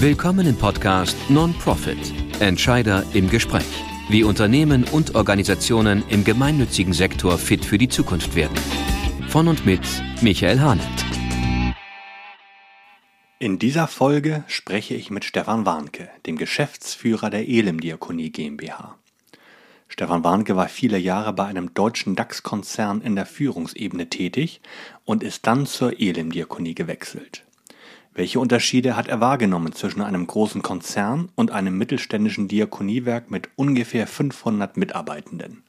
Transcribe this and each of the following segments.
Willkommen im Podcast Non-Profit Entscheider im Gespräch. Wie Unternehmen und Organisationen im gemeinnützigen Sektor fit für die Zukunft werden. Von und mit Michael Hahnert. In dieser Folge spreche ich mit Stefan Warnke, dem Geschäftsführer der Elim-Diakonie GmbH. Stefan Warnke war viele Jahre bei einem deutschen DAX-Konzern in der Führungsebene tätig und ist dann zur Elim-Diakonie gewechselt. Welche Unterschiede hat er wahrgenommen zwischen einem großen Konzern und einem mittelständischen Diakoniewerk mit ungefähr 500 Mitarbeitenden?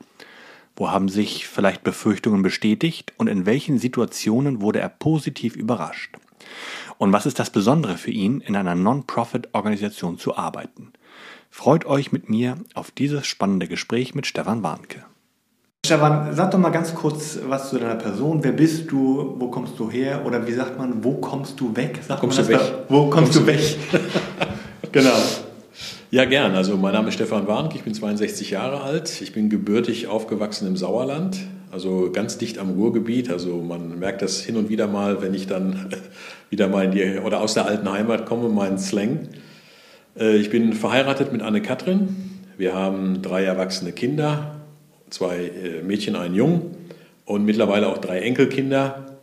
Wo haben sich vielleicht Befürchtungen bestätigt und in welchen Situationen wurde er positiv überrascht? Und was ist das Besondere für ihn, in einer Non-Profit-Organisation zu arbeiten? Freut euch mit mir auf dieses spannende Gespräch mit Stefan Warnke. Stefan, sag doch mal ganz kurz was zu deiner Person. Wer bist du? Wo kommst du her? Oder wie sagt man, wo kommst du weg? Sagt kommst du weg? Da, wo kommst, kommst du weg? genau. Ja, gern. Also mein Name ist Stefan Warnke, ich bin 62 Jahre alt. Ich bin gebürtig aufgewachsen im Sauerland, also ganz dicht am Ruhrgebiet. Also man merkt das hin und wieder mal, wenn ich dann wieder mal in die, oder aus der alten Heimat komme, meinen Slang. Äh, ich bin verheiratet mit Anne-Katrin. Wir haben drei erwachsene Kinder, zwei äh, Mädchen, einen Jungen und mittlerweile auch drei Enkelkinder.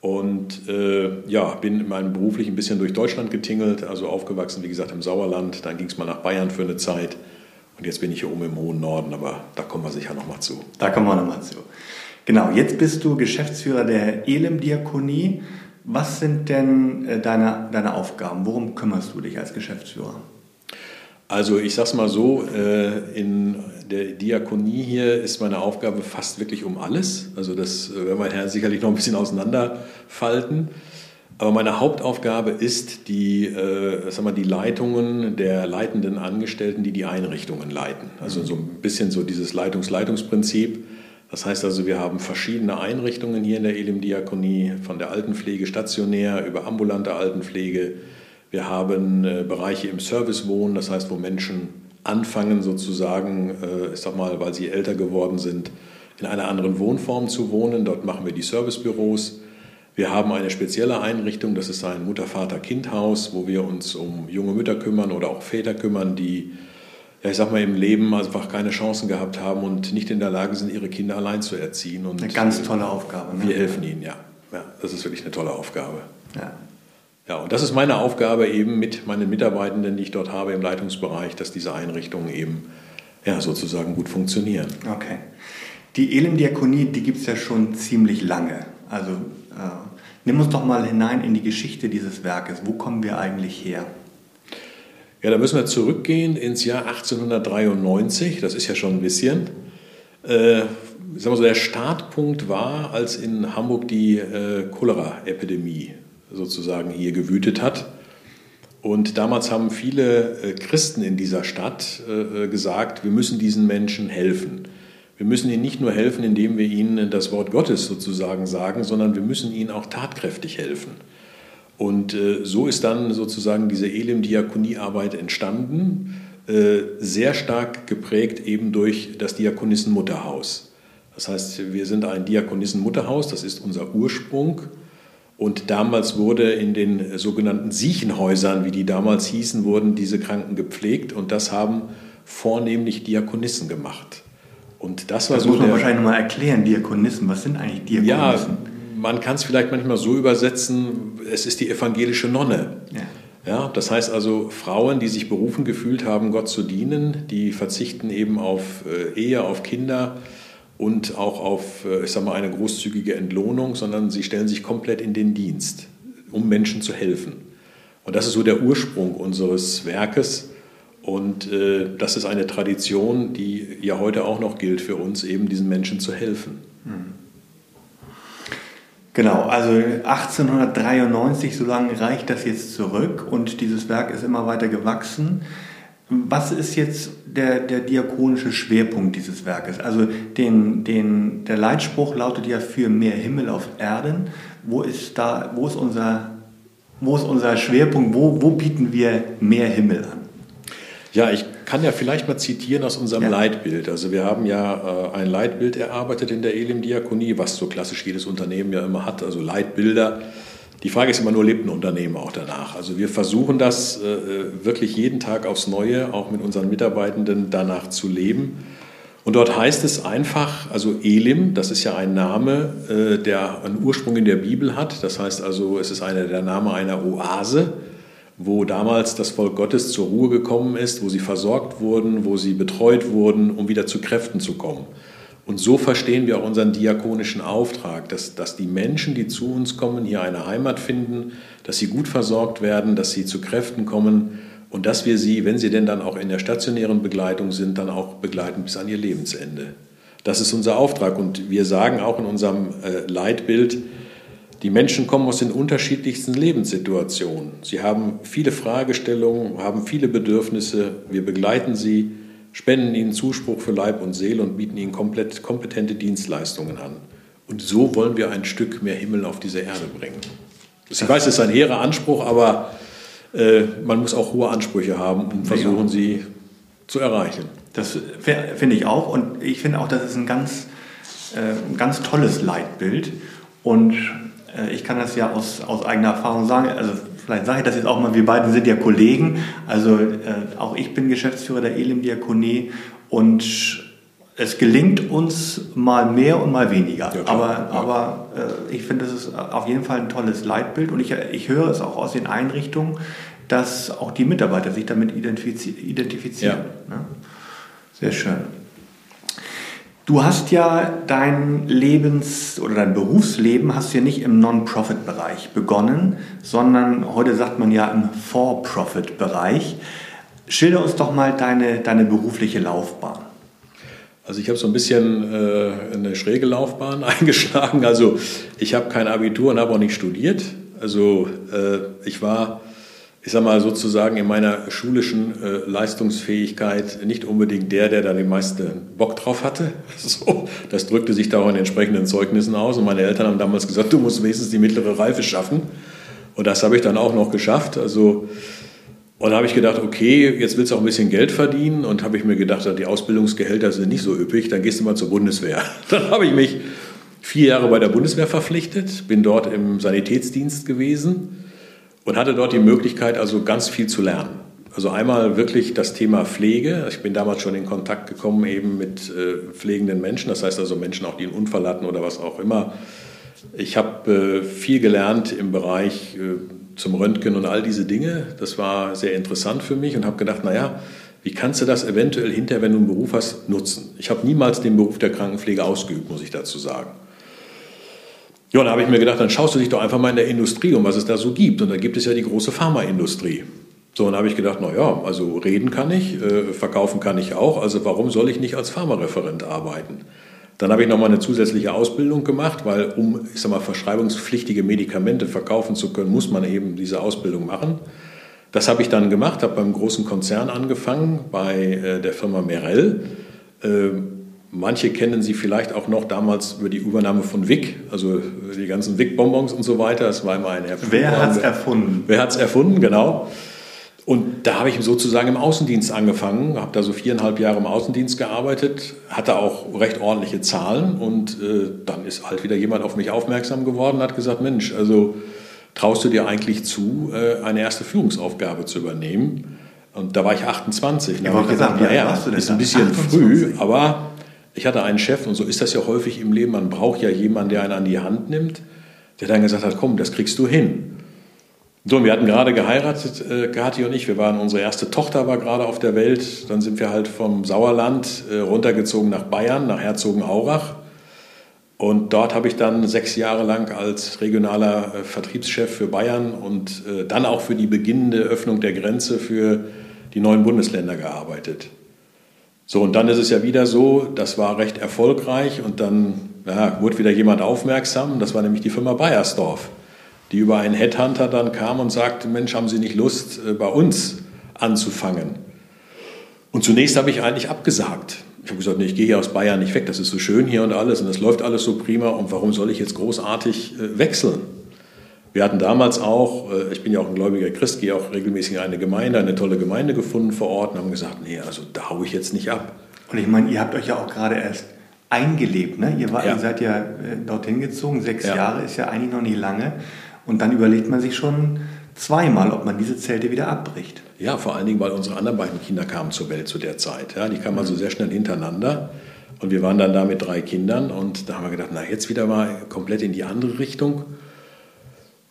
Und äh, ja, bin in meinem beruflich ein bisschen durch Deutschland getingelt, also aufgewachsen, wie gesagt, im Sauerland. Dann ging es mal nach Bayern für eine Zeit. Und jetzt bin ich hier oben im hohen Norden, aber da kommen wir sicher nochmal zu. Da kommen wir nochmal zu. Genau, jetzt bist du Geschäftsführer der Elim-Diakonie. Was sind denn äh, deine, deine Aufgaben? Worum kümmerst du dich als Geschäftsführer? Also ich sage es mal so, äh, in der Diakonie hier ist meine Aufgabe fast wirklich um alles. Also das äh, werden wir sicherlich noch ein bisschen auseinanderfalten. Aber meine Hauptaufgabe ist die, äh, sag mal, die Leitungen der leitenden Angestellten, die die Einrichtungen leiten. Also so ein bisschen so dieses Leitungs-Leitungsprinzip. Das heißt also, wir haben verschiedene Einrichtungen hier in der Elim-Diakonie, von der Altenpflege stationär über ambulante Altenpflege. Wir haben äh, Bereiche im Servicewohnen, das heißt, wo Menschen anfangen sozusagen, äh, ich sag mal, weil sie älter geworden sind, in einer anderen Wohnform zu wohnen. Dort machen wir die Servicebüros. Wir haben eine spezielle Einrichtung, das ist ein Mutter-Vater-Kind-Haus, wo wir uns um junge Mütter kümmern oder auch Väter kümmern, die, ja, ich sag mal, im Leben einfach keine Chancen gehabt haben und nicht in der Lage sind, ihre Kinder allein zu erziehen. Und eine ganz tolle Aufgabe. Ne? Wir helfen ihnen, ja. ja. Das ist wirklich eine tolle Aufgabe. Ja. Ja, und das ist meine Aufgabe eben mit meinen Mitarbeitenden, die ich dort habe im Leitungsbereich, dass diese Einrichtungen eben ja, sozusagen gut funktionieren. Okay. Die Elim-Diakonie, die gibt es ja schon ziemlich lange. Also äh, nimm uns doch mal hinein in die Geschichte dieses Werkes. Wo kommen wir eigentlich her? Ja, da müssen wir zurückgehen ins Jahr 1893. Das ist ja schon ein bisschen. Äh, sagen wir so, der Startpunkt war, als in Hamburg die äh, Cholera-Epidemie sozusagen hier gewütet hat. Und damals haben viele äh, Christen in dieser Stadt äh, gesagt, wir müssen diesen Menschen helfen. Wir müssen ihnen nicht nur helfen, indem wir ihnen das Wort Gottes sozusagen sagen, sondern wir müssen ihnen auch tatkräftig helfen. Und äh, so ist dann sozusagen diese Elim-Diakoniearbeit entstanden, sehr stark geprägt eben durch das Diakonissenmutterhaus. Das heißt, wir sind ein Diakonissenmutterhaus, das ist unser Ursprung. Und damals wurde in den sogenannten Siechenhäusern, wie die damals hießen, wurden diese Kranken gepflegt und das haben vornehmlich Diakonissen gemacht. Und das war das so muss man der, wahrscheinlich mal erklären, Diakonissen. Was sind eigentlich Diakonissen? Ja, man kann es vielleicht manchmal so übersetzen, es ist die evangelische Nonne. Ja. Ja, das heißt also Frauen, die sich berufen gefühlt haben, Gott zu dienen, die verzichten eben auf äh, Ehe, auf Kinder, und auch auf, äh, ich sag mal, eine großzügige Entlohnung, sondern sie stellen sich komplett in den Dienst, um Menschen zu helfen. Und das ist so der Ursprung unseres Werkes. Und äh, das ist eine Tradition, die ja heute auch noch gilt für uns, eben diesen Menschen zu helfen. Genau, also 1893, so lange reicht das jetzt zurück und dieses Werk ist immer weiter gewachsen. Was ist jetzt der, der diakonische Schwerpunkt dieses Werkes? Also den, den, der Leitspruch lautet ja für mehr Himmel auf Erden. Wo ist, da, wo ist, unser, wo ist unser Schwerpunkt? Wo, wo bieten wir mehr Himmel an? Ja, ich kann ja vielleicht mal zitieren aus unserem ja. Leitbild. Also wir haben ja äh, ein Leitbild erarbeitet in der Elim-Diakonie, was so klassisch jedes Unternehmen ja immer hat, also Leitbilder Die Frage ist immer nur, lebt ein Unternehmen auch danach? Also wir versuchen das äh, wirklich jeden Tag aufs Neue, auch mit unseren Mitarbeitenden danach zu leben. Und dort heißt es einfach, also Elim, das ist ja ein Name, äh, der einen Ursprung in der Bibel hat. Das heißt also, es ist eine, der Name einer Oase, wo damals das Volk Gottes zur Ruhe gekommen ist, wo sie versorgt wurden, wo sie betreut wurden, um wieder zu Kräften zu kommen. Und so verstehen wir auch unseren diakonischen Auftrag, dass, dass die Menschen, die zu uns kommen, hier eine Heimat finden, dass sie gut versorgt werden, dass sie zu Kräften kommen und dass wir sie, wenn sie denn dann auch in der stationären Begleitung sind, dann auch begleiten bis an ihr Lebensende. Das ist unser Auftrag und wir sagen auch in unserem äh, Leitbild, die Menschen kommen aus den unterschiedlichsten Lebenssituationen. Sie haben viele Fragestellungen, haben viele Bedürfnisse. Wir begleiten sie spenden ihnen Zuspruch für Leib und Seele und bieten ihnen komplett kompetente Dienstleistungen an. Und so wollen wir ein Stück mehr Himmel auf diese Erde bringen. Ich weiß, es ist ein hehrer Anspruch, aber äh, man muss auch hohe Ansprüche haben, um versuchen, sie zu erreichen. Das finde ich auch. Und ich finde auch, das ist ein ganz, äh, ein ganz tolles Leitbild. Und äh, ich kann das ja aus, aus eigener Erfahrung sagen. Also vielleicht sage ich das jetzt auch mal, wir beiden sind ja Kollegen. Also äh, auch ich bin Geschäftsführer der Elim Diakonie und es gelingt uns mal mehr und mal weniger. Ja, aber ja. aber äh, ich finde, das ist auf jeden Fall ein tolles Leitbild und ich, ich höre es auch aus den Einrichtungen, dass auch die Mitarbeiter sich damit identifizieren. Ja. Ne? Sehr schön. Du hast ja dein Lebens- oder dein Berufsleben hast ja nicht im Non-Profit-Bereich begonnen, sondern heute sagt man ja im For-Profit-Bereich. Schilder uns doch mal deine, deine berufliche Laufbahn. Also ich habe so ein bisschen äh, eine schräge Laufbahn eingeschlagen. Also ich habe kein Abitur und habe auch nicht studiert. Also äh, ich war ich sage mal sozusagen in meiner schulischen äh, Leistungsfähigkeit nicht unbedingt der, der da den meisten Bock drauf hatte. So, das drückte sich da auch in entsprechenden Zeugnissen aus. Und meine Eltern haben damals gesagt, du musst wenigstens die mittlere Reife schaffen. Und das habe ich dann auch noch geschafft. Also, und da habe ich gedacht, okay, jetzt willst du auch ein bisschen Geld verdienen. Und habe ich mir gedacht, die Ausbildungsgehälter sind nicht so üppig, dann gehst du mal zur Bundeswehr. Dann habe ich mich vier Jahre bei der Bundeswehr verpflichtet, bin dort im Sanitätsdienst gewesen und hatte dort die Möglichkeit, also ganz viel zu lernen. Also einmal wirklich das Thema Pflege. Ich bin damals schon in Kontakt gekommen eben mit äh, pflegenden Menschen, das heißt also Menschen auch, die einen Unfall hatten oder was auch immer. Ich habe äh, viel gelernt im Bereich äh, zum Röntgen und all diese Dinge. Das war sehr interessant für mich und habe gedacht, naja, wie kannst du das eventuell hinterher, wenn du einen Beruf hast, nutzen? Ich habe niemals den Beruf der Krankenpflege ausgeübt, muss ich dazu sagen. Ja, da habe ich mir gedacht, dann schaust du dich doch einfach mal in der Industrie um, was es da so gibt. Und da gibt es ja die große Pharmaindustrie. So, und da habe ich gedacht, naja, also reden kann ich, äh, verkaufen kann ich auch, also warum soll ich nicht als Pharmareferent arbeiten? Dann habe ich nochmal eine zusätzliche Ausbildung gemacht, weil um, ich sag mal, verschreibungspflichtige Medikamente verkaufen zu können, muss man eben diese Ausbildung machen. Das habe ich dann gemacht, habe beim großen Konzern angefangen, bei äh, der Firma Merell. Äh, Manche kennen sie vielleicht auch noch damals über die Übernahme von Wick, also die ganzen Wick-Bonbons und so weiter. Das war immer ein Erfinder. Wer hat es erfunden? Wer hat es erfunden, genau. Und da habe ich sozusagen im Außendienst angefangen, habe da so viereinhalb Jahre im Außendienst gearbeitet, hatte auch recht ordentliche Zahlen und äh, dann ist halt wieder jemand auf mich aufmerksam geworden, hat gesagt, Mensch, also traust du dir eigentlich zu, äh, eine erste Führungsaufgabe zu übernehmen? Und da war ich 28. Da habe ich gesagt, naja, ist ein bisschen 28. früh, aber ich hatte einen Chef, und so ist das ja häufig im Leben, man braucht ja jemanden, der einen an die Hand nimmt, der dann gesagt hat, komm, das kriegst du hin. So, wir hatten gerade geheiratet, äh, Kathi und ich. Wir waren, unsere erste Tochter war gerade auf der Welt. Dann sind wir halt vom Sauerland äh, runtergezogen nach Bayern, nach Herzogenaurach. Und dort habe ich dann sechs Jahre lang als regionaler äh, Vertriebschef für Bayern und äh, dann auch für die beginnende Öffnung der Grenze für die neuen Bundesländer gearbeitet. So, und dann ist es ja wieder so, das war recht erfolgreich und dann ja, wurde wieder jemand aufmerksam, das war nämlich die Firma Bayersdorf, die über einen Headhunter dann kam und sagte, Mensch, haben Sie nicht Lust, äh, bei uns anzufangen? Und zunächst habe ich eigentlich abgesagt. Ich habe gesagt, nee, ich gehe hier aus Bayern nicht weg, das ist so schön hier und alles und das läuft alles so prima und warum soll ich jetzt großartig äh, wechseln? Wir hatten damals auch, äh, ich bin ja auch ein gläubiger Christ, gehe auch regelmäßig in eine Gemeinde, eine tolle Gemeinde gefunden vor Ort und haben gesagt, nee, also da haue ich jetzt nicht ab. Und ich meine, ihr habt euch ja auch gerade erst eingelebt, ne? Ihr, war, ja. ihr seid ja äh, dorthin gezogen, sechs ja. Jahre ist ja eigentlich noch nicht lange. Und dann überlegt man sich schon zweimal, ob man diese Zelte wieder abbricht. Ja, vor allen Dingen, weil unsere anderen beiden Kinder kamen zur Welt zu der Zeit. Ja, die kamen also sehr schnell hintereinander. Und wir waren dann da mit drei Kindern und da haben wir gedacht, na jetzt wieder mal komplett in die andere Richtung.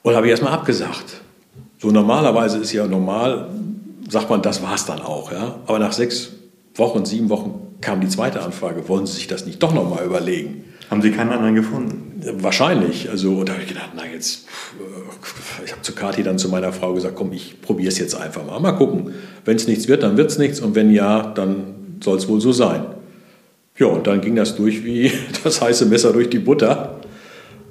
Und habe ich erstmal abgesagt. So normalerweise ist ja normal, sagt man, das war es dann auch. Ja? Aber nach sechs Wochen, sieben Wochen kam die zweite Anfrage, wollen Sie sich das nicht doch nochmal überlegen? Haben Sie keinen anderen gefunden? Wahrscheinlich. Also, und da habe ich gedacht, na jetzt, ich habe zu Kathi dann zu meiner Frau gesagt, komm, ich probiere es jetzt einfach mal. Mal gucken. Wenn es nichts wird, dann wird es nichts. Und wenn ja, dann soll es wohl so sein. Ja, und dann ging das durch wie das heiße Messer durch die Butter.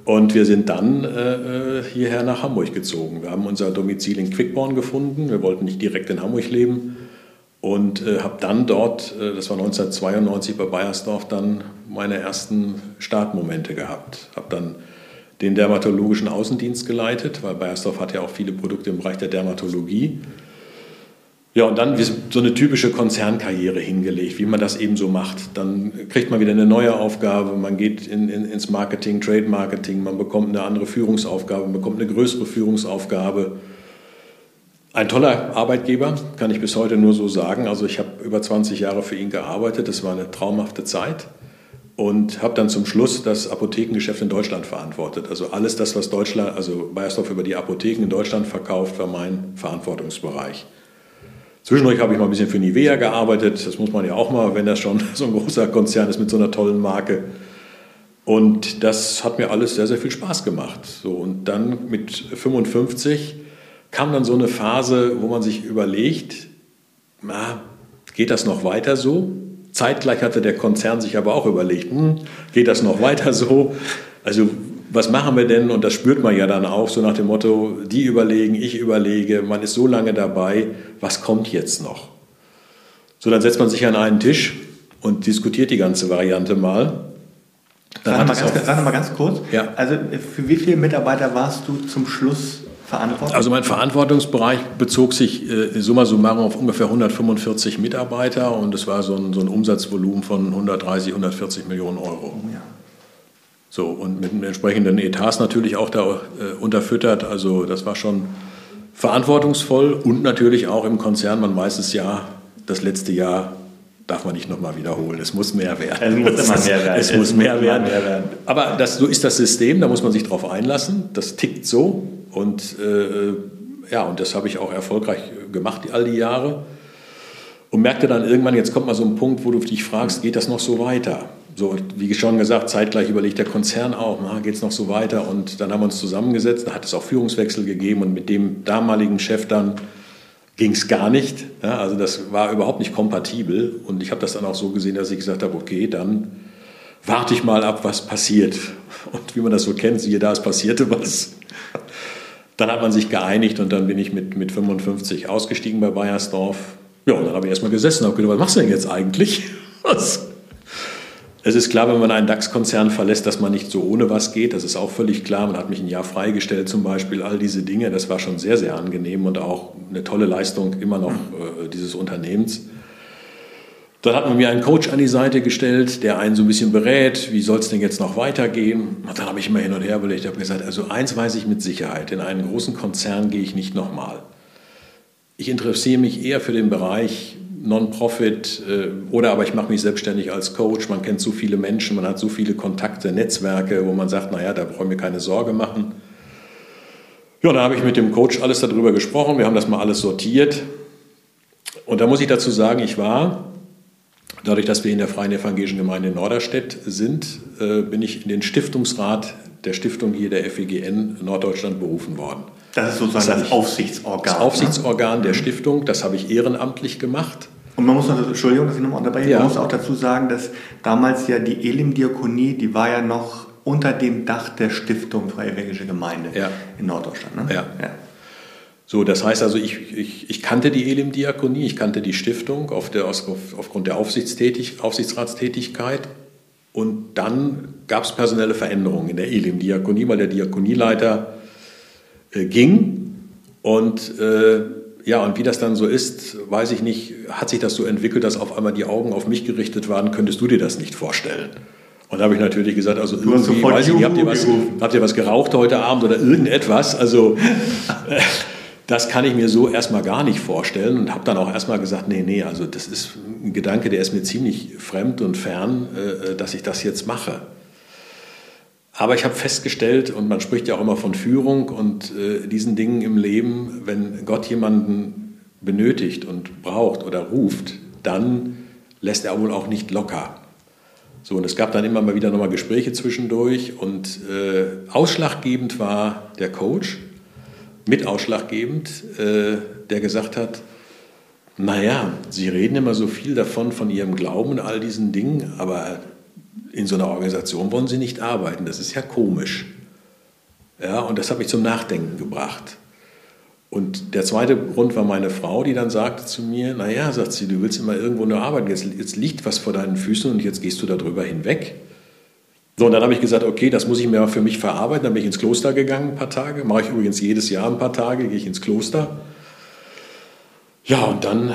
Und wir sind dann äh, äh hierher nach Hamburg gezogen. Wir haben unser Domizil in Quickborn gefunden. Wir wollten nicht direkt in Hamburg leben. Und äh, habe dann dort, äh, das war 1992 bei Bayersdorf, dann meine ersten Startmomente gehabt. Habe dann den dermatologischen Außendienst geleitet, weil Bayersdorf hat ja auch viele Produkte im Bereich der Dermatologie. Ja, und dann so eine typische Konzernkarriere hingelegt, wie man das eben so macht. Dann kriegt man wieder eine neue Aufgabe, man geht in, in, ins Marketing, Trade Marketing, man bekommt eine andere Führungsaufgabe, man bekommt eine größere Führungsaufgabe. Ein toller Arbeitgeber, kann ich bis heute nur so sagen. Also ich habe über 20 Jahre für ihn gearbeitet, das war eine traumhafte Zeit und habe dann zum Schluss das Apothekengeschäft in Deutschland verantwortet. Also alles das, was Deutschland, also Bayersdorf über die Apotheken in Deutschland verkauft, war mein Verantwortungsbereich. Zwischendurch habe ich mal ein bisschen für Nivea gearbeitet. Das muss man ja auch mal, wenn das schon so ein großer Konzern ist mit so einer tollen Marke. Und das hat mir alles sehr, sehr viel Spaß gemacht. So, und dann mit 55 kam dann so eine Phase, wo man sich überlegt, na, geht das noch weiter so? Zeitgleich hatte der Konzern sich aber auch überlegt, hm, geht das noch weiter so? Also was machen wir denn? Und das spürt man ja dann auch, so nach dem Motto, die überlegen, ich überlege, man ist so lange dabei, was kommt jetzt noch? So, dann setzt man sich an einen Tisch und diskutiert die ganze Variante mal. Dann sag, mal ganz, sag mal ganz kurz, ja. also für wie viele Mitarbeiter warst du zum Schluss verantwortlich? Also mein Verantwortungsbereich bezog sich äh, summa summarum auf ungefähr 145 Mitarbeiter und es war so ein, so ein Umsatzvolumen von 130, 140 Millionen Euro. Ja. So, und mit entsprechenden Etats natürlich auch da äh, unterfüttert. Also das war schon verantwortungsvoll und natürlich auch im Konzern. Man weiß es ja, das letzte Jahr darf man nicht nochmal wiederholen. Es muss mehr werden. Es muss immer mehr werden. Es, es muss mehr werden. mehr werden. Aber das, so ist das System, da muss man sich drauf einlassen. Das tickt so. Und äh, ja, und das habe ich auch erfolgreich gemacht all die Jahre. Und merkte dann irgendwann, jetzt kommt mal so ein Punkt, wo du dich fragst, geht das noch so weiter? So, wie schon gesagt, zeitgleich überlegt der Konzern auch, geht es noch so weiter? Und dann haben wir uns zusammengesetzt, da hat es auch Führungswechsel gegeben und mit dem damaligen Chef dann ging es gar nicht. Ja, also das war überhaupt nicht kompatibel und ich habe das dann auch so gesehen, dass ich gesagt habe, okay, dann warte ich mal ab, was passiert. Und wie man das so kennt, siehe da, es passierte was. Dann hat man sich geeinigt und dann bin ich mit, mit 55 ausgestiegen bei Bayersdorf. Ja, und dann habe ich erstmal gesessen und habe gedacht, was machst du denn jetzt eigentlich? Was? Es ist klar, wenn man einen DAX-Konzern verlässt, dass man nicht so ohne was geht. Das ist auch völlig klar. Man hat mich ein Jahr freigestellt zum Beispiel. All diese Dinge, das war schon sehr, sehr angenehm und auch eine tolle Leistung immer noch äh, dieses Unternehmens. Dann hat man mir einen Coach an die Seite gestellt, der einen so ein bisschen berät, wie soll es denn jetzt noch weitergehen. Und dann habe ich immer hin und her überlegt, habe gesagt, also eins weiß ich mit Sicherheit, in einen großen Konzern gehe ich nicht nochmal. Ich interessiere mich eher für den Bereich Non-Profit äh, oder aber ich mache mich selbstständig als Coach. Man kennt so viele Menschen, man hat so viele Kontakte, Netzwerke, wo man sagt, naja, da brauchen wir keine Sorge machen. Ja, da habe ich mit dem Coach alles darüber gesprochen. Wir haben das mal alles sortiert. Und da muss ich dazu sagen, ich war, dadurch, dass wir in der Freien Evangelischen Gemeinde in Norderstedt sind, äh, bin ich in den Stiftungsrat der Stiftung hier der FEGN Norddeutschland berufen worden. Das ist sozusagen das, das Aufsichtsorgan. Das Aufsichtsorgan ne? der Stiftung, das habe ich ehrenamtlich gemacht. Und man muss noch, Entschuldigung, dass ich nochmal unterbreche, ja. man muss auch dazu sagen, dass damals ja die Elim-Diakonie, die war ja noch unter dem Dach der Stiftung Freie Evangelische Gemeinde ja. in Norddeutschland. Ne? Ja. ja. So, das heißt also, ich, ich, ich kannte die Elim-Diakonie, ich kannte die Stiftung auf der, auf, aufgrund der Aufsichtstätig, Aufsichtsratstätigkeit. Und dann gab es personelle Veränderungen in der Elim-Diakonie, weil der Diakonieleiter äh, ging. Und äh, ja, und wie das dann so ist, weiß ich nicht, hat sich das so entwickelt, dass auf einmal die Augen auf mich gerichtet waren, könntest du dir das nicht vorstellen? Und da habe ich natürlich gesagt, also irgendwie, weiß ich nicht, habt ihr, was, habt ihr was geraucht heute Abend oder irgendetwas? Also das kann ich mir so erstmal gar nicht vorstellen und habe dann auch erstmal gesagt, nee, nee, also das ist ein Gedanke, der ist mir ziemlich fremd und fern, äh, dass ich das jetzt mache. Aber ich habe festgestellt, und man spricht ja auch immer von Führung und äh, diesen Dingen im Leben, wenn Gott jemanden benötigt und braucht oder ruft, dann lässt er wohl auch nicht locker. So, und es gab dann immer mal wieder nochmal Gespräche zwischendurch und äh, ausschlaggebend war der Coach, mit ausschlaggebend, äh, der gesagt hat, naja, Sie reden immer so viel davon, von Ihrem Glauben und all diesen Dingen, aber in so einer Organisation wollen Sie nicht arbeiten. Das ist ja komisch. Ja, und das hat mich zum Nachdenken gebracht. Und der zweite Grund war meine Frau, die dann sagte zu mir, naja, sagt sie, du willst immer irgendwo nur arbeiten, jetzt, jetzt liegt was vor deinen Füßen und jetzt gehst du darüber hinweg. So, und dann habe ich gesagt, okay, das muss ich mir für mich verarbeiten. Dann bin ich ins Kloster gegangen ein paar Tage. Mache ich übrigens jedes Jahr ein paar Tage, gehe ich ins Kloster. Ja, und dann,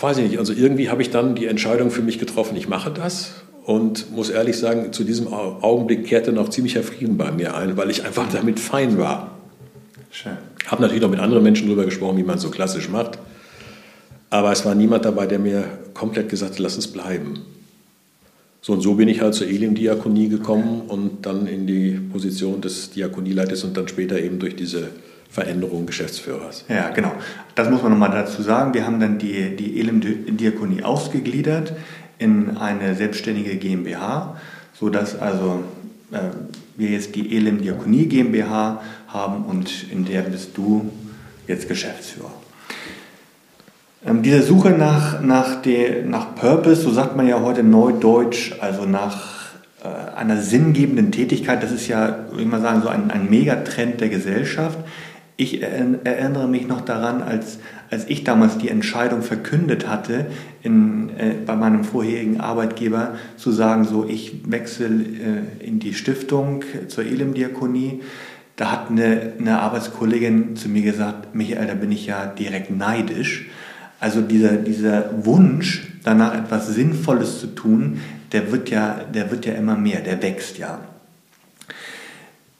weiß ich nicht, also irgendwie habe ich dann die Entscheidung für mich getroffen, ich mache das. Und muss ehrlich sagen, zu diesem Augenblick kehrte noch ziemlicher Frieden bei mir ein, weil ich einfach damit fein war. Schön. Habe natürlich noch mit anderen Menschen darüber gesprochen, wie man so klassisch macht. Aber es war niemand dabei, der mir komplett gesagt hat, lass es bleiben. So und so bin ich halt zur Elim-Diakonie gekommen und dann in die Position des Diakonieleiters und dann später eben durch diese Veränderung Geschäftsführers. Ja, genau. Das muss man nochmal dazu sagen. Wir haben dann die, die Elim-Diakonie ausgegliedert in eine selbstständige GmbH, sodass also äh, wir jetzt die Elim Diakonie GmbH haben und in der bist du jetzt Geschäftsführer. Ähm, diese Suche nach, nach, der, nach Purpose, so sagt man ja heute neudeutsch, also nach äh, einer sinngebenden Tätigkeit, das ist ja, würde ich mal sagen, so ein, ein Megatrend der Gesellschaft. Ich erinnere mich noch daran, als, als ich damals die Entscheidung verkündet hatte, in, äh, bei meinem vorherigen Arbeitgeber zu sagen, so ich wechsle äh, in die Stiftung zur Elim-Diakonie. Da hat eine, eine Arbeitskollegin zu mir gesagt, Michael, da bin ich ja direkt neidisch. Also dieser, dieser Wunsch, danach etwas Sinnvolles zu tun, der wird, ja, der wird ja immer mehr, der wächst ja.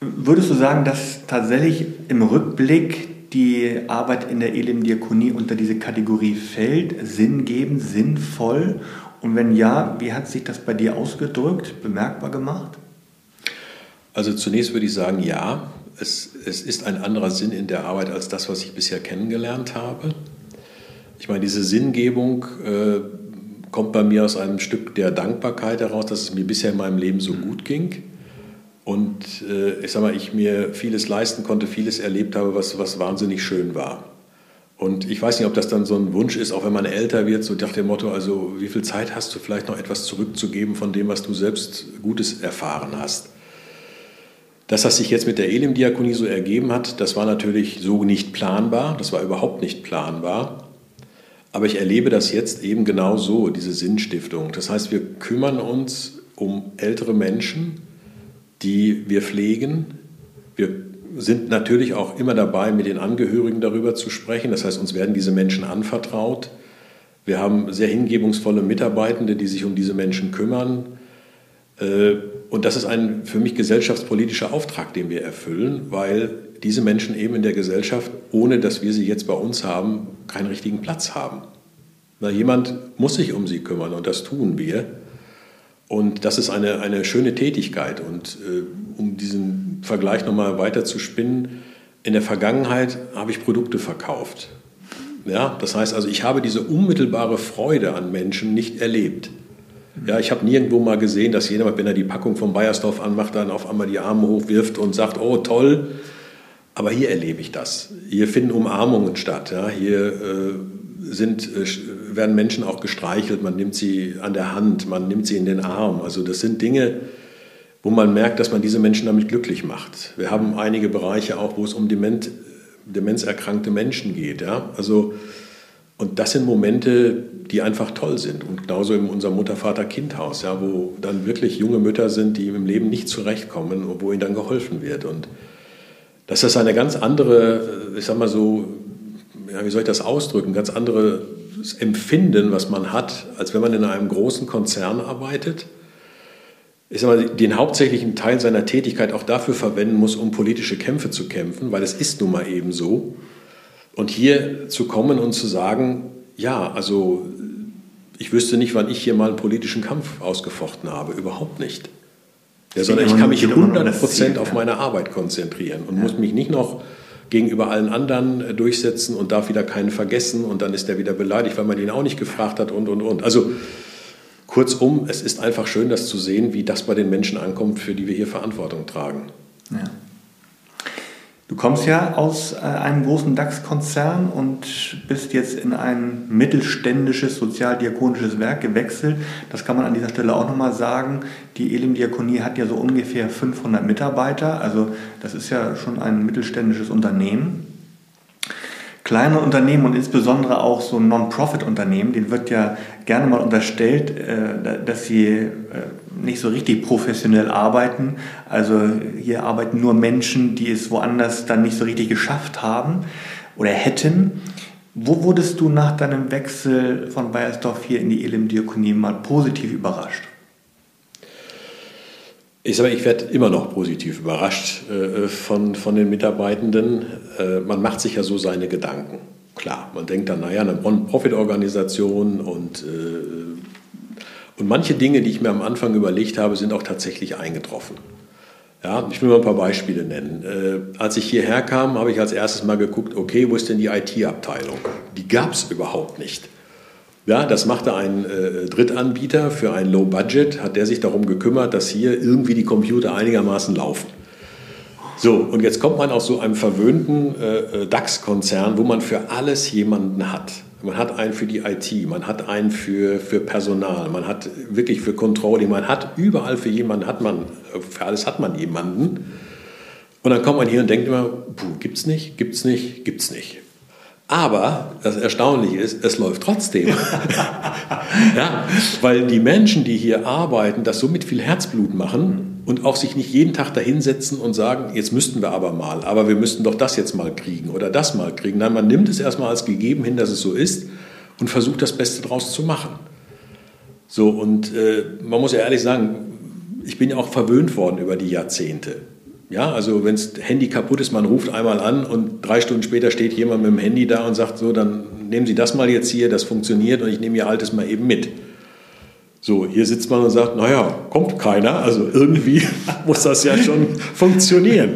Würdest du sagen, dass tatsächlich im Rückblick die Arbeit in der Elim-Diakonie unter diese Kategorie fällt, sinngebend, sinnvoll? Und wenn ja, wie hat sich das bei dir ausgedrückt, bemerkbar gemacht? Also zunächst würde ich sagen, ja, es, es ist ein anderer Sinn in der Arbeit als das, was ich bisher kennengelernt habe. Ich meine, diese Sinngebung äh, kommt bei mir aus einem Stück der Dankbarkeit heraus, dass es mir bisher in meinem Leben so gut ging. Und äh, ich sag mal, ich mir vieles leisten konnte, vieles erlebt habe, was, was wahnsinnig schön war. Und ich weiß nicht, ob das dann so ein Wunsch ist, auch wenn man älter wird, so nach dem Motto, also wie viel Zeit hast du vielleicht noch etwas zurückzugeben von dem, was du selbst Gutes erfahren hast. Das sich jetzt mit der Elim-Diakonie so ergeben hat, das war natürlich so nicht planbar, das war überhaupt nicht planbar. Aber ich erlebe das jetzt eben genau so, diese Sinnstiftung. Das heißt, wir kümmern uns um ältere Menschen, die wir pflegen. Wir sind natürlich auch immer dabei, mit den Angehörigen darüber zu sprechen. Das heißt, uns werden diese Menschen anvertraut. Wir haben sehr hingebungsvolle Mitarbeitende, die sich um diese Menschen kümmern. Äh, und das ist ein für mich gesellschaftspolitischer Auftrag, den wir erfüllen, weil diese Menschen eben in der Gesellschaft, ohne dass wir sie jetzt bei uns haben, keinen richtigen Platz haben. Na, jemand muss sich um sie kümmern und das tun wir. Und das ist eine, eine schöne Tätigkeit. Und äh, um diesen Vergleich nochmal weiter zu spinnen, in der Vergangenheit habe ich Produkte verkauft. Ja, das heißt also, ich habe diese unmittelbare Freude an Menschen nicht erlebt. Ja, ich habe nirgendwo mal gesehen, dass jemand, wenn er die Packung vom Bayersdorf anmacht, dann auf einmal die Arme hochwirft und sagt, oh toll. Aber hier erlebe ich das. Hier finden Umarmungen statt. Ja, hier äh, sind, äh, werden Menschen auch gestreichelt, man nimmt sie an der Hand, man nimmt sie in den Arm. Also das sind Dinge, wo man merkt, dass man diese Menschen damit glücklich macht. Wir haben einige Bereiche auch, wo es um Dement, demenzerkrankte Menschen geht. Ja? Also und das sind Momente, die einfach toll sind. Und genauso in unserem Mutter-Vater-Kind-Haus, ja, wo dann wirklich junge Mütter sind, die im Leben nicht zurechtkommen und wo ihnen dann geholfen wird. Und das ist eine ganz andere, ich sag mal so, ja, wie soll ich das ausdrücken, ganz anderes Empfinden, was man hat, als wenn man in einem großen Konzern arbeitet, ich sag mal, den hauptsächlichen Teil seiner Tätigkeit auch dafür verwenden muss, um politische Kämpfe zu kämpfen, weil es ist nun mal eben so. Und hier zu kommen und zu sagen, ja, also ich wüsste nicht, wann ich hier mal einen politischen Kampf ausgefochten habe, überhaupt nicht. Ja, sondern ich kann mich 100 Prozent auf meine Arbeit konzentrieren und muss mich nicht noch gegenüber allen anderen durchsetzen und darf wieder keinen vergessen und dann ist der wieder beleidigt, weil man ihn auch nicht gefragt hat und, und, und. Also kurzum, es ist einfach schön, das zu sehen, wie das bei den Menschen ankommt, für die wir hier Verantwortung tragen. Ja. Du kommst ja aus äh, einem großen DAX-Konzern und bist jetzt in ein mittelständisches sozialdiakonisches Werk gewechselt. Das kann man an dieser Stelle auch nochmal sagen. Die Elim-Diakonie hat ja so ungefähr 500 Mitarbeiter. Also das ist ja schon ein mittelständisches Unternehmen. Kleine Unternehmen und insbesondere auch so Non-Profit-Unternehmen, denen wird ja gerne mal unterstellt, äh, dass sie äh, nicht so richtig professionell arbeiten. Also hier arbeiten nur Menschen, die es woanders dann nicht so richtig geschafft haben oder hätten. Wo wurdest du nach deinem Wechsel von Bayersdorf hier in die Elim-Diakonie mal positiv überrascht? Ich sage, ich werde immer noch positiv überrascht äh, von, von den Mitarbeitenden. Äh, man macht sich ja so seine Gedanken. Klar, man denkt dann, naja, eine Non-Profit-Organisation und, äh, und manche Dinge, die ich mir am Anfang überlegt habe, sind auch tatsächlich eingetroffen. Ja, ich will mal ein paar Beispiele nennen. Äh, als ich hierher kam, habe ich als erstes mal geguckt, okay, wo ist denn die IT-Abteilung? Die gab es überhaupt nicht. Ja, das machte ein äh, Drittanbieter für ein Low Budget, hat der sich darum gekümmert, dass hier irgendwie die Computer einigermaßen laufen. So, und jetzt kommt man aus so einem verwöhnten äh, äh DAX-Konzern, wo man für alles jemanden hat. Man hat einen für die IT, man hat einen für, für Personal, man hat wirklich für Controlling, man hat überall für jemanden, hat man, für alles hat man jemanden. Und dann kommt man hier und denkt immer, puh, gibt's nicht, gibt's nicht, gibt's nicht. Aber das Erstaunliche ist, es läuft trotzdem. ja, weil die Menschen, die hier arbeiten, das so mit viel Herzblut machen und auch sich nicht jeden Tag dahinsetzen und sagen, jetzt müssten wir aber mal, aber wir müssten doch das jetzt mal kriegen oder das mal kriegen. Nein, man nimmt es erstmal als gegeben hin, dass es so ist und versucht das Beste daraus zu machen. So, und äh, man muss ja ehrlich sagen, ich bin ja auch verwöhnt worden über die Jahrzehnte. Ja, also wenn das Handy kaputt ist, man ruft einmal an und drei Stunden später steht jemand mit dem Handy da und sagt so, dann nehmen Sie das mal jetzt hier, das funktioniert und ich nehme Ihr altes mal eben mit. So, hier sitzt man und sagt, naja, kommt keiner, also irgendwie muss das ja schon funktionieren.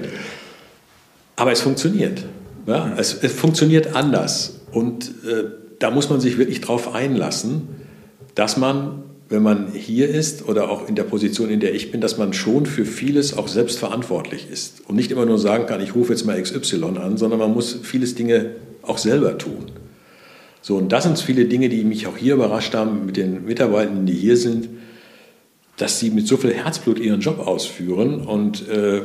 Aber es funktioniert. Ja, es, es funktioniert anders und äh, da muss man sich wirklich drauf einlassen, dass man wenn man hier ist oder auch in der Position, in der ich bin, dass man schon für vieles auch selbst verantwortlich ist und nicht immer nur sagen kann, ich rufe jetzt mal XY an, sondern man muss vieles Dinge auch selber tun. So, und das sind viele Dinge, die mich auch hier überrascht haben mit den Mitarbeitern, die hier sind, dass sie mit so viel Herzblut ihren Job ausführen und äh,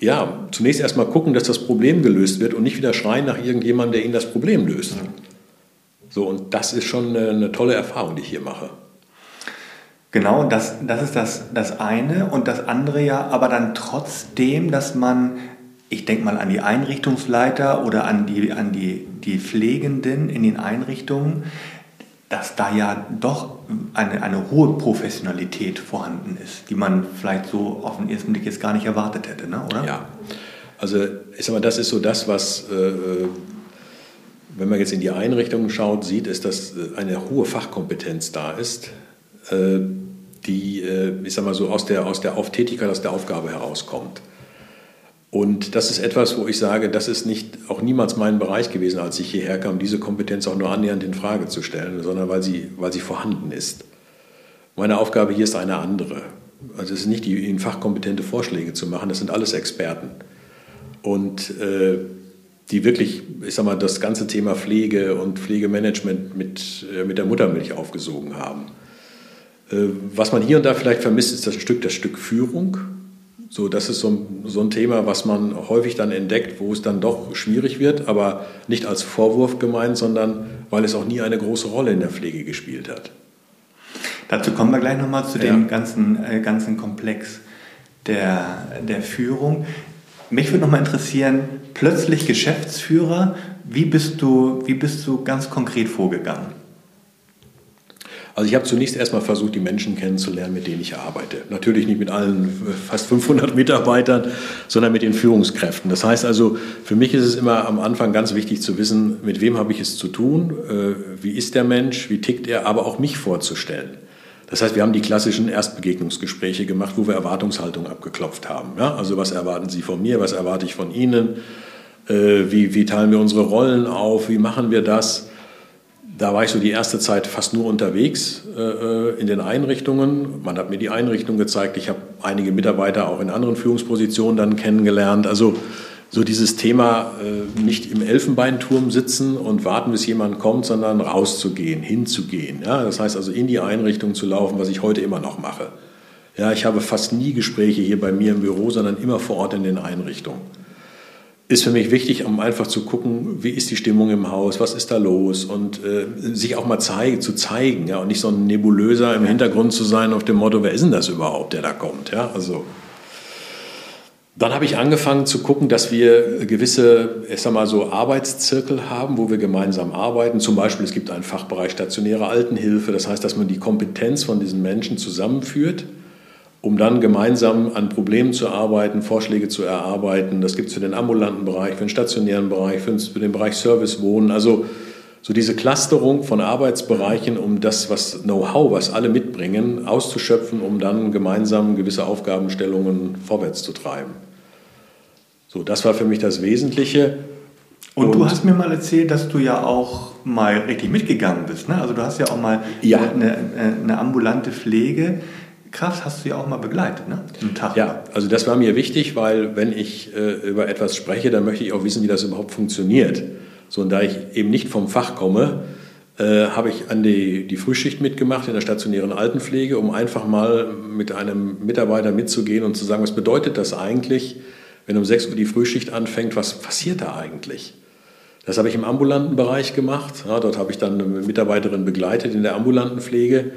ja, zunächst erstmal gucken, dass das Problem gelöst wird und nicht wieder schreien nach irgendjemandem, der ihnen das Problem löst. So, und das ist schon eine, eine tolle Erfahrung, die ich hier mache. Genau, das, das ist das, das eine. Und das andere ja, aber dann trotzdem, dass man, ich denke mal an die Einrichtungsleiter oder an die, an die, die Pflegenden in den Einrichtungen, dass da ja doch eine, eine hohe Professionalität vorhanden ist, die man vielleicht so auf den ersten Blick jetzt gar nicht erwartet hätte, ne? oder? Ja, also ich sag mal, das ist so das, was, äh, äh wenn man jetzt in die Einrichtungen schaut, sieht, ist, dass äh, eine hohe Fachkompetenz da ist. Die, äh, ich sag mal so, aus der, aus der Tätigkeit, aus der Aufgabe herauskommt. Und das ist etwas, wo ich sage, das ist nicht auch niemals mein Bereich gewesen, als ich hierher kam, diese Kompetenz auch nur annähernd in Frage zu stellen, sondern weil sie, weil sie vorhanden ist. Meine Aufgabe hier ist eine andere. Also es ist nicht die ihnen fachkompetente Vorschläge zu machen, das sind alles Experten. Und äh, die wirklich, ich sag mal, das ganze Thema Pflege und Pflegemanagement mit, äh, mit der Muttermilch aufgesogen haben. Äh, was man hier und da vielleicht vermisst, ist das Stück, das Stück Führung. So, das ist so ein, so ein Thema, was man häufig dann entdeckt, wo es dann doch schwierig wird, aber nicht als Vorwurf gemeint, sondern weil es auch nie eine große Rolle in der Pflege gespielt hat. Dazu kommen wir gleich nochmal zu ja. dem ganzen, äh, ganzen Komplex der, der Führung. Mich würde nochmal interessieren, plötzlich Geschäftsführer, wie bist, du, wie bist du ganz konkret vorgegangen? Also ich habe zunächst erstmal versucht, die Menschen kennenzulernen, mit denen ich arbeite. Natürlich nicht mit allen fast 500 Mitarbeitern, sondern mit den Führungskräften. Das heißt also, für mich ist es immer am Anfang ganz wichtig zu wissen, mit wem habe ich es zu tun, äh, wie ist der Mensch, wie tickt er, aber auch mich vorzustellen. Das heißt, wir haben die klassischen Erstbegegnungsgespräche gemacht, wo wir Erwartungshaltung abgeklopft haben. Ja? Also was erwarten Sie von mir, was erwarte ich von Ihnen, äh, wie, wie teilen wir unsere Rollen auf, wie machen wir das. Da war ich so die erste Zeit fast nur unterwegs äh, äh, in den Einrichtungen. Man hat mir die Einrichtung gezeigt. Ich habe einige Mitarbeiter auch in anderen Führungspositionen dann kennengelernt. Also so dieses Thema äh, nicht im Elfenbeinturm sitzen und warten, bis jemand kommt, sondern rauszugehen, hinzugehen. Ja? Das heißt also in die Einrichtung zu laufen, was ich heute immer noch mache. Ja, ich habe fast nie Gespräche hier bei mir im Büro, sondern immer vor Ort in den Einrichtungen. Ist für mich wichtig, um einfach zu gucken, wie ist die Stimmung im Haus, was ist da los und äh, sich auch mal zeig, zu zeigen ja, und nicht so ein Nebulöser im Hintergrund zu sein auf dem Motto, wer ist denn das überhaupt, der da kommt. Ja? Also dann habe ich angefangen zu gucken, dass wir gewisse, ich sag mal so, Arbeitszirkel haben, wo wir gemeinsam arbeiten. Zum Beispiel, es gibt einen Fachbereich stationäre Altenhilfe. Das heißt, dass man die Kompetenz von diesen Menschen zusammenführt, um dann gemeinsam an Problemen zu arbeiten, Vorschläge zu erarbeiten. Das gibt es für den ambulanten Bereich, für den stationären Bereich, für den Bereich Service, Wohnen. Also so diese Clusterung von Arbeitsbereichen, um das, was Know-how, was alle mitbringen, auszuschöpfen, um dann gemeinsam gewisse Aufgabenstellungen vorwärts zu treiben. So, das war für mich das Wesentliche. Und, und, du hast mir mal erzählt, dass du ja auch mal richtig mitgegangen bist. Ne? Also du hast ja auch mal ja. Eine, eine, ambulante Pflegekraft hast du ja auch mal begleitet, ne? Tag. Ja, also das war mir wichtig, weil wenn ich äh, über etwas spreche, dann möchte ich auch wissen, wie das überhaupt funktioniert. So, und da ich eben nicht vom Fach komme, äh, habe ich an die, die Frühschicht mitgemacht in der stationären Altenpflege, um einfach mal mit einem Mitarbeiter mitzugehen und zu sagen, was bedeutet das eigentlich, wenn um 6 Uhr die Frühschicht anfängt, was passiert da eigentlich? Das habe ich im ambulanten Bereich gemacht. Ja, dort habe ich dann eine Mitarbeiterin begleitet in der ambulanten Pflege.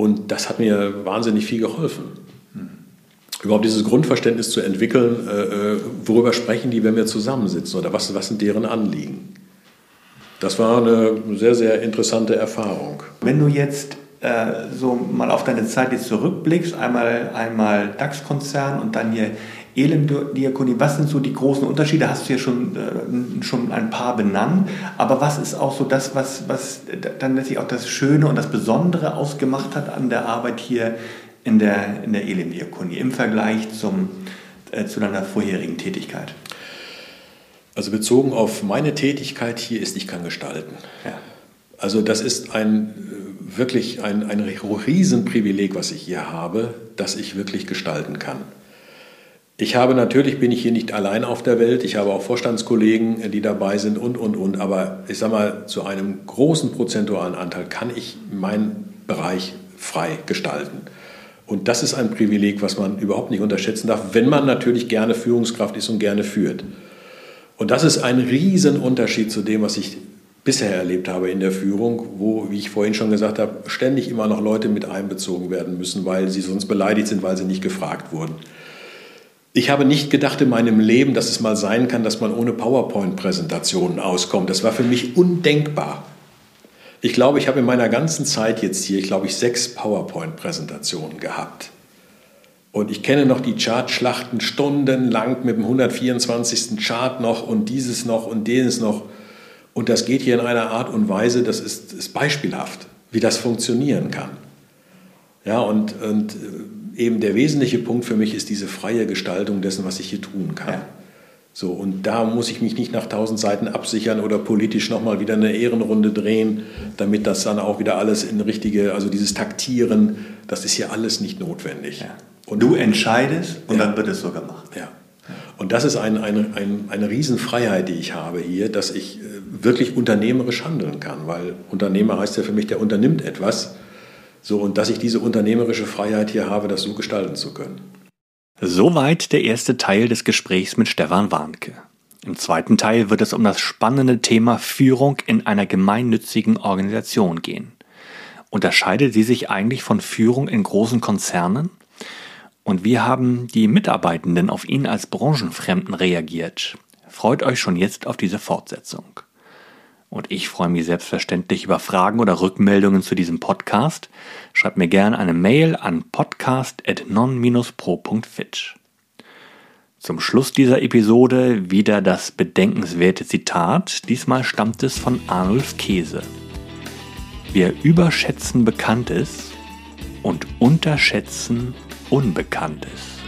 Und das hat mir wahnsinnig viel geholfen. Überhaupt dieses Grundverständnis zu entwickeln, äh, äh, worüber sprechen die, wenn wir zusammensitzen oder was, was sind deren Anliegen. Das war eine sehr, sehr interessante Erfahrung. Wenn du jetzt äh, so mal auf deine Zeit jetzt zurückblickst, einmal, einmal DAX-Konzern und dann hier Elendiakonie, was sind so die großen Unterschiede? Hast du ja schon, äh, schon ein paar benannt, aber was ist auch so das, was, was dann letztlich auch das Schöne und das Besondere ausgemacht hat an der Arbeit hier in der, in der Elendiakonie im Vergleich zum, äh, zu deiner vorherigen Tätigkeit? Also bezogen auf meine Tätigkeit hier ist, ich kann gestalten. Ja. Also das ist ein äh, wirklich ein, ein Riesenprivileg, was ich hier habe, dass ich wirklich gestalten kann. Ich habe natürlich, bin ich hier nicht allein auf der Welt, ich habe auch Vorstandskollegen, die dabei sind und, und, und, aber ich sage mal, zu einem großen prozentualen Anteil kann ich meinen Bereich frei gestalten. Und das ist ein Privileg, was man überhaupt nicht unterschätzen darf, wenn man natürlich gerne Führungskraft ist und gerne führt. Und das ist ein Riesenunterschied zu dem, was ich bisher erlebt habe in der Führung, wo, wie ich vorhin schon gesagt habe, ständig immer noch Leute mit einbezogen werden müssen, weil sie sonst beleidigt sind, weil sie nicht gefragt wurden. Ich habe nicht gedacht in meinem Leben, dass es mal sein kann, dass man ohne PowerPoint-Präsentationen auskommt. Das war für mich undenkbar. Ich glaube, ich habe in meiner ganzen Zeit jetzt hier, ich glaube, ich sechs PowerPoint-Präsentationen gehabt. Und ich kenne noch die Chartschlachten stundenlang mit dem 124. Chart noch und dieses noch und dieses noch. Und das geht hier in einer Art und Weise, das ist, ist beispielhaft, wie das funktionieren kann. Ja, und, und eben der wesentliche Punkt für mich ist diese freie Gestaltung dessen, was ich hier tun kann. Ja. So, und da muss ich mich nicht nach tausend Seiten absichern oder politisch nochmal wieder eine Ehrenrunde drehen, damit das dann auch wieder alles in richtige, also dieses Taktieren, das ist hier alles nicht notwendig. Ja. Und du entscheidest und ja. dann wird es so gemacht. Ja. Und das ist ein, eine, ein, eine Riesenfreiheit, die ich habe hier, dass ich äh, wirklich unternehmerisch handeln kann, weil Unternehmer heißt ja für mich, der unternimmt etwas so, und dass ich diese unternehmerische Freiheit hier habe, das so gestalten zu können. Soweit der erste Teil des Gesprächs mit Stefan Warnke. Im zweiten Teil wird es um das spannende Thema Führung in einer gemeinnützigen Organisation gehen. Unterscheidet sie sich eigentlich von Führung in großen Konzernen? Und wie haben die Mitarbeitenden auf ihn als Branchenfremden reagiert? Freut euch schon jetzt auf diese Fortsetzung. Und ich freue mich selbstverständlich über Fragen oder Rückmeldungen zu diesem Podcast. Schreibt mir gerne eine Mail an podcast.non-pro.fitch. Zum Schluss dieser Episode wieder das bedenkenswerte Zitat. Diesmal stammt es von Arnulf Käse. Wir überschätzen Bekanntes und unterschätzen Unbekanntes.